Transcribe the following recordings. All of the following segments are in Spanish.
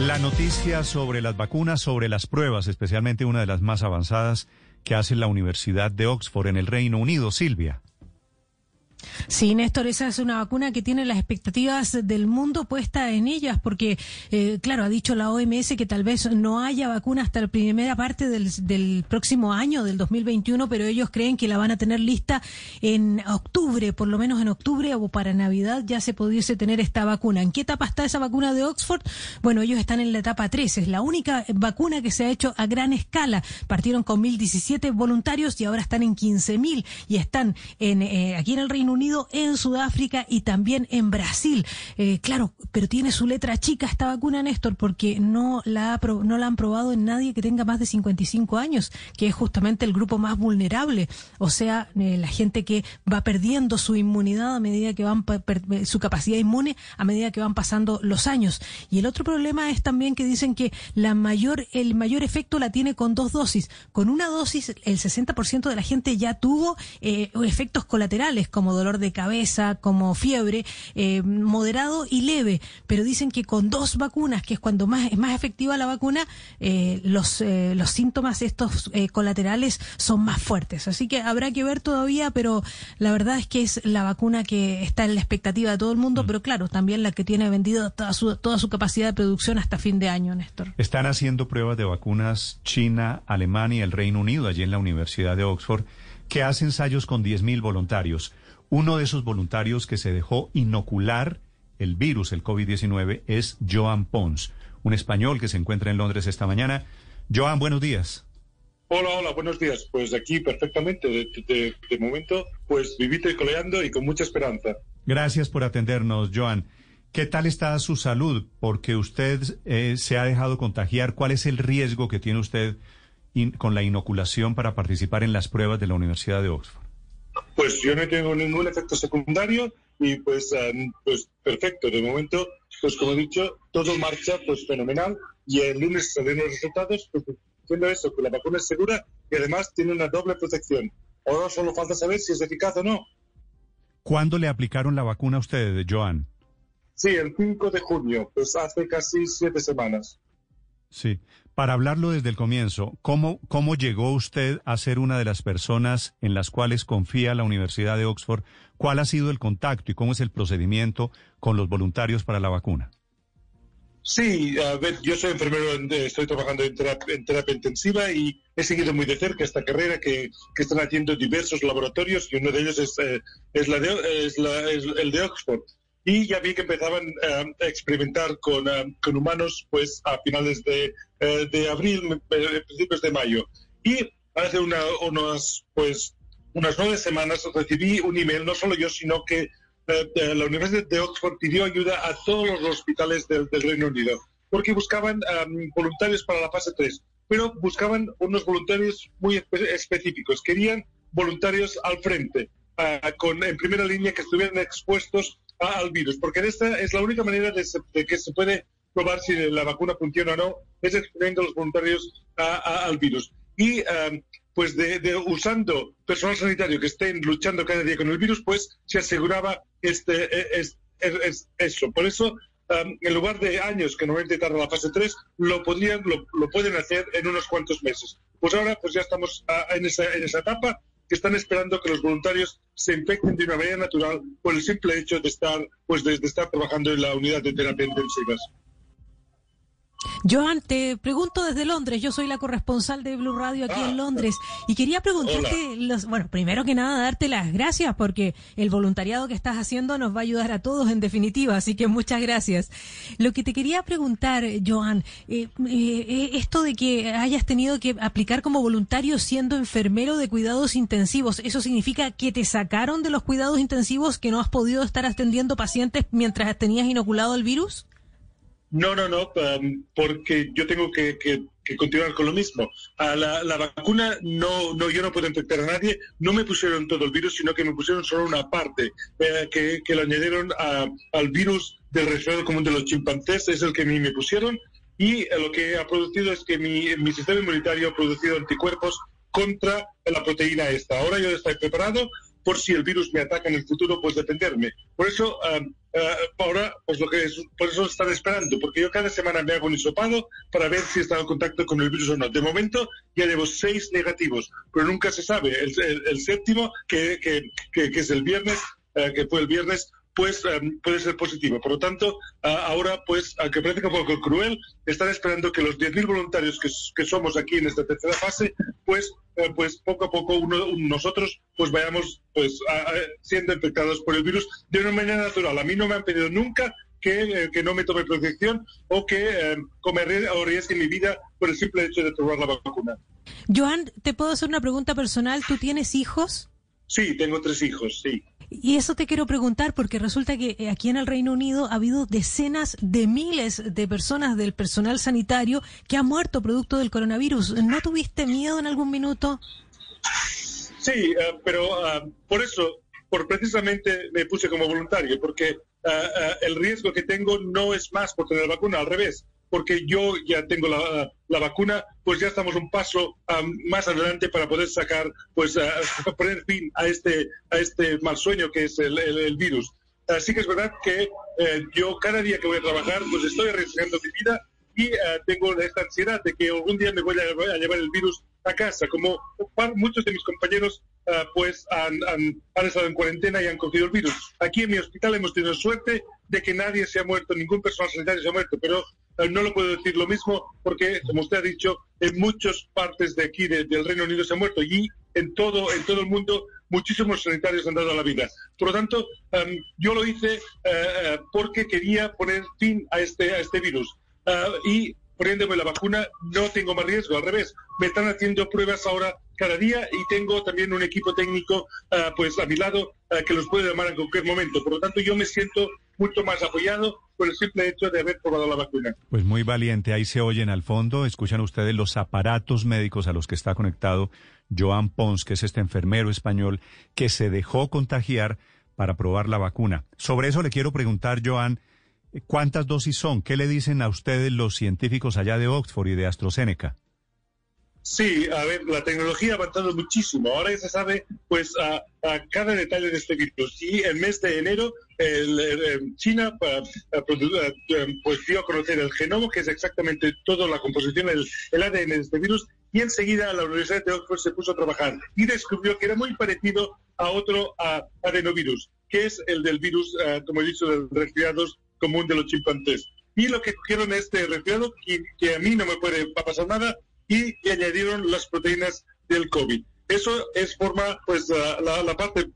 La noticia sobre las vacunas, sobre las pruebas, especialmente una de las más avanzadas que hace la Universidad de Oxford en el Reino Unido, Silvia. Sí, Néstor, esa es una vacuna que tiene las expectativas del mundo puesta en ellas, porque, eh, claro, ha dicho la OMS que tal vez no haya vacuna hasta la primera parte del, próximo año, del 2021, pero ellos creen que la van a tener lista en octubre, por lo menos en octubre o para Navidad ya se pudiese tener esta vacuna. ¿En qué etapa está esa vacuna de Oxford? Bueno, ellos están en la etapa 3, es la única vacuna que se ha hecho a gran escala. Partieron con 1.017 voluntarios y ahora están en 15.000 y están en, eh, aquí en el Reino Unido, en Sudáfrica y también en Brasil. Eh, claro, pero tiene su letra chica esta vacuna, Néstor, porque no la, no la han probado en nadie que tenga más de 55 años, que es justamente el grupo más vulnerable. O sea, eh, la gente que va perdiendo su inmunidad a medida que van, su capacidad inmune a medida que van pasando los años. Y el otro problema es también que dicen que la mayor, el mayor efecto la tiene con dos dosis. Con una dosis, el 60% de la gente ya tuvo eh, efectos colaterales como dolor de cabeza, como fiebre, eh, moderado y leve. Pero dicen que con dos vacunas, que es cuando más es más efectiva la vacuna, eh, los, eh, los síntomas estos colaterales son más fuertes. Así que habrá que ver todavía, pero la verdad es que es la vacuna que está en la expectativa de todo el mundo, mm. pero claro, también la que tiene vendido toda su, toda su capacidad de producción hasta fin de año, Néstor. Están haciendo pruebas de vacunas China, Alemania y el Reino Unido, allí en la Universidad de Oxford, que hace ensayos con 10.000 voluntarios. Uno de esos voluntarios que se dejó inocular el virus, el COVID-19, es Joan Pons, un español que se encuentra en Londres esta mañana. Joan, buenos días. Hola, hola, buenos días. Pues aquí perfectamente, de, momento, pues vivito y coleando y con mucha esperanza. Gracias por atendernos, Joan. ¿Qué tal está su salud? Porque usted eh, se ha dejado contagiar. ¿Cuál es el riesgo que tiene usted con la inoculación para participar en las pruebas de la Universidad de Oxford? Pues yo no tengo ningún efecto secundario y pues, ah, pues perfecto. De momento, pues como he dicho, todo marcha pues fenomenal y el lunes salen los resultados pues, diciendo eso, que la vacuna es segura y además tiene una doble protección. Ahora solo falta saber si es eficaz o no. ¿Cuándo le aplicaron la vacuna a ustedes, Joan? Sí, el 5 de junio, pues hace casi siete semanas. Sí. Para hablarlo desde el comienzo, ¿cómo, ¿cómo llegó usted a ser una de las personas en las cuales confía la Universidad de Oxford? ¿Cuál ha sido el contacto y cómo es el procedimiento con los voluntarios para la vacuna? Sí, a ver, yo soy enfermero, estoy trabajando en terapia, intensiva y he seguido muy de cerca esta carrera que, están haciendo diversos laboratorios y uno de ellos es, eh, es, la es, la, es el de Oxford y ya vi que empezaban eh, a experimentar con, eh, con, humanos pues a finales de, eh, de abril, principios de mayo. Y hace una, unas, pues, unas nueve semanas recibí un email, no solo yo, sino que la Universidad de Oxford pidió ayuda a todos los hospitales del, Reino Unido, porque buscaban voluntarios para la fase 3, pero buscaban unos voluntarios muy específicos, querían voluntarios al frente, con, en primera línea que estuvieran expuestos al virus, porque esta es la única manera de, que se puede probar si la vacuna funciona o no, es exponiendo a los voluntarios al virus. Y um, pues de, usando personal sanitario que estén luchando cada día con el virus, pues se aseguraba este, e, es, es, eso. Por eso, um, en lugar de años que normalmente tarda la fase 3, lo, podrían, lo, lo, pueden hacer en unos cuantos meses. Pues ahora pues ya estamos en, esa, en esa etapa que están esperando que los voluntarios se infecten de una manera natural por el simple hecho de estar, pues, de, estar trabajando en la unidad de terapia intensiva. Joan, te pregunto desde Londres. Yo soy la corresponsal de Blue Radio aquí en ah. Londres. Y quería preguntarte, los, bueno, primero que nada, darte las gracias porque el voluntariado que estás haciendo nos va a ayudar a todos en definitiva. Así que muchas gracias. Lo que te quería preguntar, Joan, eh, eh, esto de que hayas tenido que aplicar como voluntario siendo enfermero de cuidados intensivos, ¿eso significa que te sacaron de los cuidados intensivos que no has podido estar atendiendo pacientes mientras tenías inoculado el virus? No, no, no, um, porque yo tengo que, continuar con lo mismo. La, vacuna, no, no, yo no puedo infectar a nadie. No me pusieron todo el virus, sino que me pusieron solo una parte, eh, que, que lo añadieron al virus del resfriado común de los chimpancés, es el que a mí me pusieron. Y eh, lo que ha producido es que mi, mi sistema inmunitario ha producido anticuerpos contra la proteína esta. Ahora yo estoy preparado por si el virus me ataca en el futuro, pues defenderme. Por eso, um, ahora, pues lo que es, por eso están esperando, porque yo cada semana me hago un hisopado para ver si he estado en contacto con el virus o no. De momento ya llevo seis negativos, pero nunca se sabe. El, séptimo, que, que, que, es el viernes, que fue el viernes, pues em, puede ser positivo. Por lo tanto, ahora, pues, aunque parece un poco cruel, están esperando que los 10.000 voluntarios que, somos aquí en esta tercera fase, pues, eh, pues poco a poco uno, nosotros pues vayamos pues siendo infectados por el virus de una manera natural. A mí no me han pedido nunca que, eh, no me tome protección o que eh, o arriesgue mi vida por el simple hecho de tomar la vacuna. Joan, ¿te puedo hacer una pregunta personal? ¿Tú tienes hijos? Sí, tengo tres hijos, sí. Y eso te quiero preguntar porque resulta que eh, aquí en el Reino Unido ha habido decenas de miles de personas del personal sanitario que han muerto producto del coronavirus. ¿No tuviste miedo en algún minuto? Sí, eh, pero eh, por eso, por precisamente me puse como voluntario, porque el riesgo que tengo no es más por tener vacuna, al revés porque yo ya tengo la, vacuna, pues ya estamos un paso más adelante para poder sacar, pues poner fin a este, a este mal sueño que es el, virus. Así que es verdad que eh, yo cada día que voy a trabajar, pues estoy arriesgando mi vida y eh, tengo esta ansiedad de que algún día me voy a, llevar el virus a casa, como muchos de mis compañeros eh, pues han, han, estado en cuarentena y han cogido el virus. Aquí en mi hospital hemos tenido suerte de que nadie se ha muerto, ningún personal sanitario se ha muerto, pero no lo puedo decir lo mismo porque, como usted ha dicho, en muchas partes de aquí del Reino Unido se ha muerto y en todo, en todo el mundo muchísimos sanitarios han dado la vida. Por lo tanto, em, yo lo hice eh, porque quería poner fin a este, a este virus. y poniéndome la vacuna no tengo más riesgo, al revés, me están haciendo pruebas ahora cada día y tengo también un equipo técnico pues a mi lado que los puede llamar en cualquier momento. Por lo tanto, yo me siento mucho más apoyado por el simple hecho de haber probado la vacuna. Pues muy valiente, ahí se oyen al fondo, escuchan ustedes los aparatos médicos a los que está conectado Joan Pons, que es este enfermero español que se dejó contagiar para probar la vacuna. Sobre eso le quiero preguntar, Joan, ¿cuántas dosis son? ¿Qué le dicen a ustedes los científicos allá de Oxford y de AstraZeneca? Sí, a ver, la tecnología ha avanzado muchísimo. Ahora ya se sabe, pues, a, cada detalle de este virus. Y el mes de enero, el, China pues dio a conocer el genoma, que es exactamente toda la composición, el, ADN de este virus, y enseguida la Universidad de Oxford se puso a trabajar y descubrió que era muy parecido a otro adenovirus, que es el del virus, como he dicho, del resfriados común de los chimpancés. Y lo que cogieron este resfriado, que, que a mí no me puede pasar nada, y, añadieron las proteínas del COVID. Eso es forma, pues, la, parte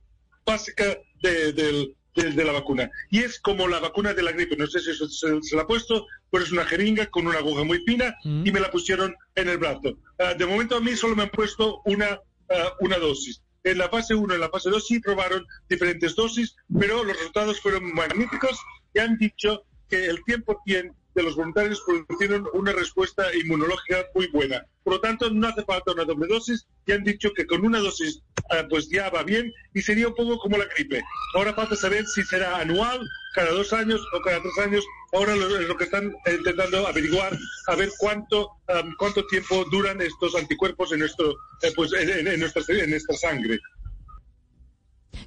básica de, la vacuna. Y es como la vacuna de la gripe. No sé si se, la ha puesto, pero es una jeringa con una aguja muy fina mm. y me la pusieron en el brazo. Ah, de momento a mí solo me han puesto una, ah, una dosis. En la fase 1 en la fase 2 sí probaron diferentes dosis, pero los resultados fueron magníficos y han dicho que el 100% de los voluntarios produjeron una respuesta inmunológica muy buena. Por lo tanto, no hace falta una doble dosis y han dicho que con una dosis pues ya va bien y sería un poco como la gripe. Ahora falta saber si será anual, cada dos años o cada tres años. Ahora lo, lo que están intentando averiguar, a ver cuánto, cuánto tiempo duran estos anticuerpos en, nuestro, eh, pues, en, nuestra, en nuestra sangre.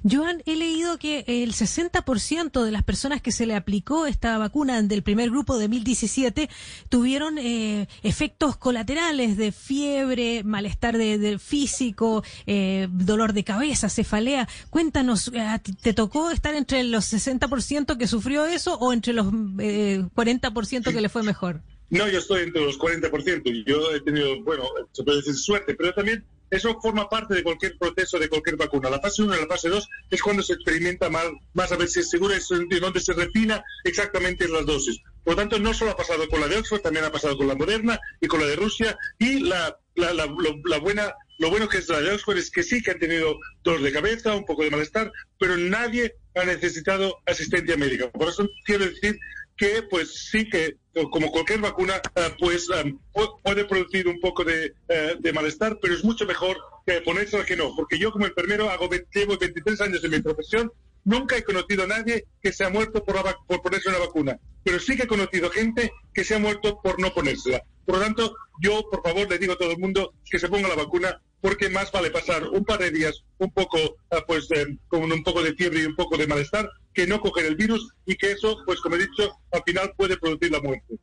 Joan, he leído que el 60% de las personas que se le aplicó esta vacuna del primer grupo de 2017 tuvieron eh, efectos colaterales de fiebre, malestar de, físico, eh, dolor de cabeza, cefalea. Cuéntanos, eh, ¿te tocó estar entre los 60% que sufrió eso o entre los 40% que le fue mejor? No, yo estoy entre los 40%. Yo he tenido, bueno, se puede decir suerte, pero también eso forma parte de cualquier proceso, de cualquier vacuna. La fase 1 y la fase 2 es cuando se experimenta más, más a ver si es seguro, es donde se refina exactamente las dosis. Por lo tanto, no solo ha pasado con la de Oxford, también ha pasado con la Moderna y con la de Rusia. Y la, la, la, la buena, lo bueno que es la de Oxford es que sí que han tenido dolor de cabeza, un poco de malestar, pero nadie ha necesitado asistencia médica. Por eso quiero decir que pues sí que como cualquier vacuna eh, pues eh, puede producir un poco de, eh, de, malestar pero es mucho mejor ponerse que no porque yo como enfermero hago llevo 23 años en mi profesión nunca he conocido a nadie que se ha muerto por, por ponerse una vacuna pero sí que he conocido gente que se ha muerto por no ponérsela. Por lo tanto yo por favor le digo a todo el mundo que se ponga la vacuna porque más vale pasar un par de días un poco, ah, pues, con un poco de fiebre y un poco de malestar, que no coger el virus y que eso, pues como he dicho, al final puede producir la muerte.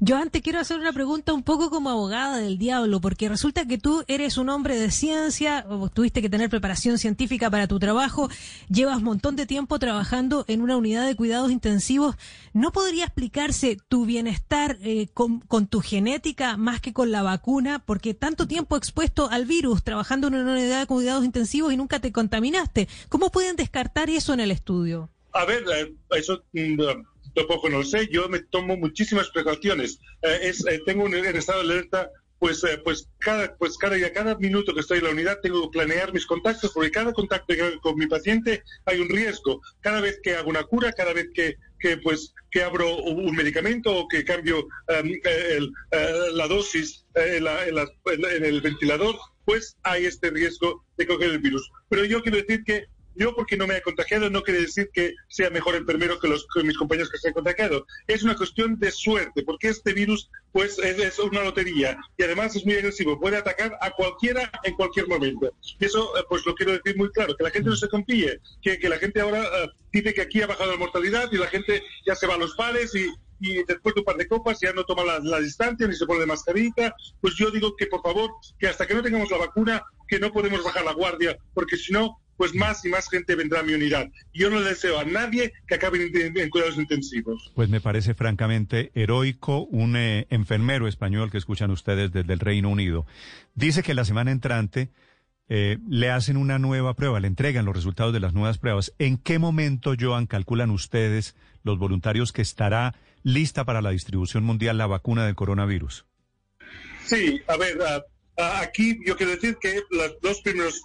Yo antes quiero hacer una pregunta un poco como abogada del diablo, porque resulta que tú eres un hombre de ciencia, tuviste que tener preparación científica para tu trabajo, llevas un montón de tiempo trabajando en una unidad de cuidados intensivos. ¿No podría explicarse tu bienestar eh, con, con, tu genética más que con la vacuna? Porque tanto tiempo expuesto al virus, trabajando en una unidad de cuidados intensivos y nunca te contaminaste. ¿Cómo pueden descartar eso en el estudio? A ver, eh, eso mm, tampoco no lo sé, yo me tomo muchísimas precauciones. Eh, es, eh, tengo un estado de alerta, pues, eh, pues, cada, pues cada, cada minuto que estoy en la unidad tengo que planear mis contactos, porque cada contacto con mi paciente hay un riesgo. Cada vez que hago una cura, cada vez que, que pues, que abro un medicamento o que cambio em, el, la dosis en, en el ventilador, pues hay este riesgo de coger el virus. Pero yo quiero decir que yo porque no me he contagiado no quiere decir que sea mejor enfermero que, los, mis compañeros que se han contagiado. Es una cuestión de suerte, porque este virus pues es, una lotería y además es muy agresivo, puede atacar a cualquiera en cualquier momento. Y eso eh, pues lo quiero decir muy claro, que la gente no se confíe, que, que la gente ahora eh, dice que aquí ha bajado la mortalidad y la gente ya se va a los bares y, y después de un par de copas ya no toma la, la, distancia ni se pone de mascarita. Pues yo digo que por favor, que hasta que no tengamos la vacuna, que no podemos bajar la guardia, porque si no, pues más y más gente vendrá a mi unidad. Yo no le deseo a nadie que acabe en, cuidados intensivos. Pues me parece francamente heroico un eh, enfermero español que escuchan ustedes desde el Reino Unido. Dice que la semana entrante eh, le hacen una nueva prueba, le entregan los resultados de las nuevas pruebas. ¿En qué momento, Joan, calculan ustedes, los voluntarios, que estará lista para la distribución mundial la vacuna del coronavirus? Sí, a ver, aquí yo quiero decir que los dos primeros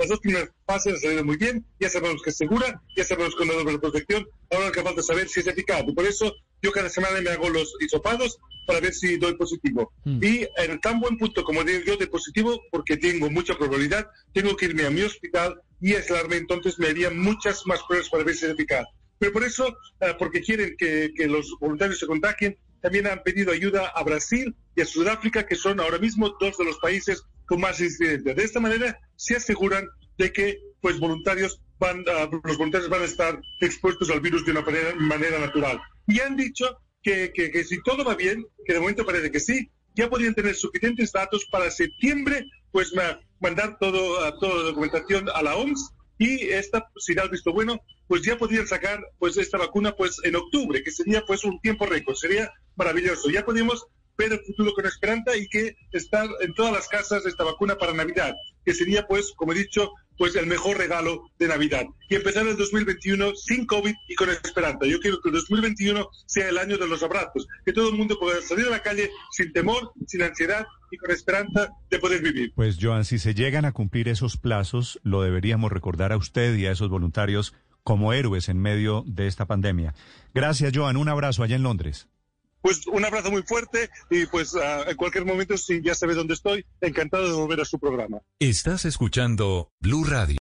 las dos primeras fases han salido muy bien, ya sabemos que es segura, ya sabemos que no doble protección, ahora lo que falta es saber si es eficaz. Y por eso yo cada semana me hago los hisopados para ver si doy positivo. Mm. Y en tan buen punto como digo yo de positivo, porque tengo mucha probabilidad, tengo que irme a mi hospital y aislarme, entonces me haría muchas más pruebas para ver si es eficaz. Pero por eso, eh, porque quieren que, que los voluntarios se contagien, también han pedido ayuda a Brasil y a Sudáfrica, que son ahora mismo dos de los países con más incidencia. De esta manera se aseguran de que pues voluntarios van los voluntarios van a estar expuestos al virus de una manera, natural. Y han dicho que, que, si todo va bien, que de momento parece que sí, ya podrían tener suficientes datos para septiembre, pues mandar todo, toda la documentación a la OMS y esta, si da el visto bueno, pues ya podrían sacar pues esta vacuna pues en octubre, que sería pues un tiempo récord, sería maravilloso. Ya podríamos ver el futuro con esperanza y que estar en todas las casas esta vacuna para Navidad, que sería pues, como he dicho, pues el mejor regalo de Navidad. Y empezar el 2021 sin COVID y con esperanza. Yo quiero que el 2021 sea el año de los abrazos, que todo el mundo pueda salir a la calle sin temor, sin ansiedad y con esperanza de poder vivir. Pues Joan, si se llegan a cumplir esos plazos, lo deberíamos recordar a usted y a esos voluntarios como héroes en medio de esta pandemia. Gracias, Joan. Un abrazo allá en Londres. Pues un abrazo muy fuerte y pues uh, en cualquier momento, si ya sabe dónde estoy, encantado de volver a su programa. Estás escuchando Blue Radio.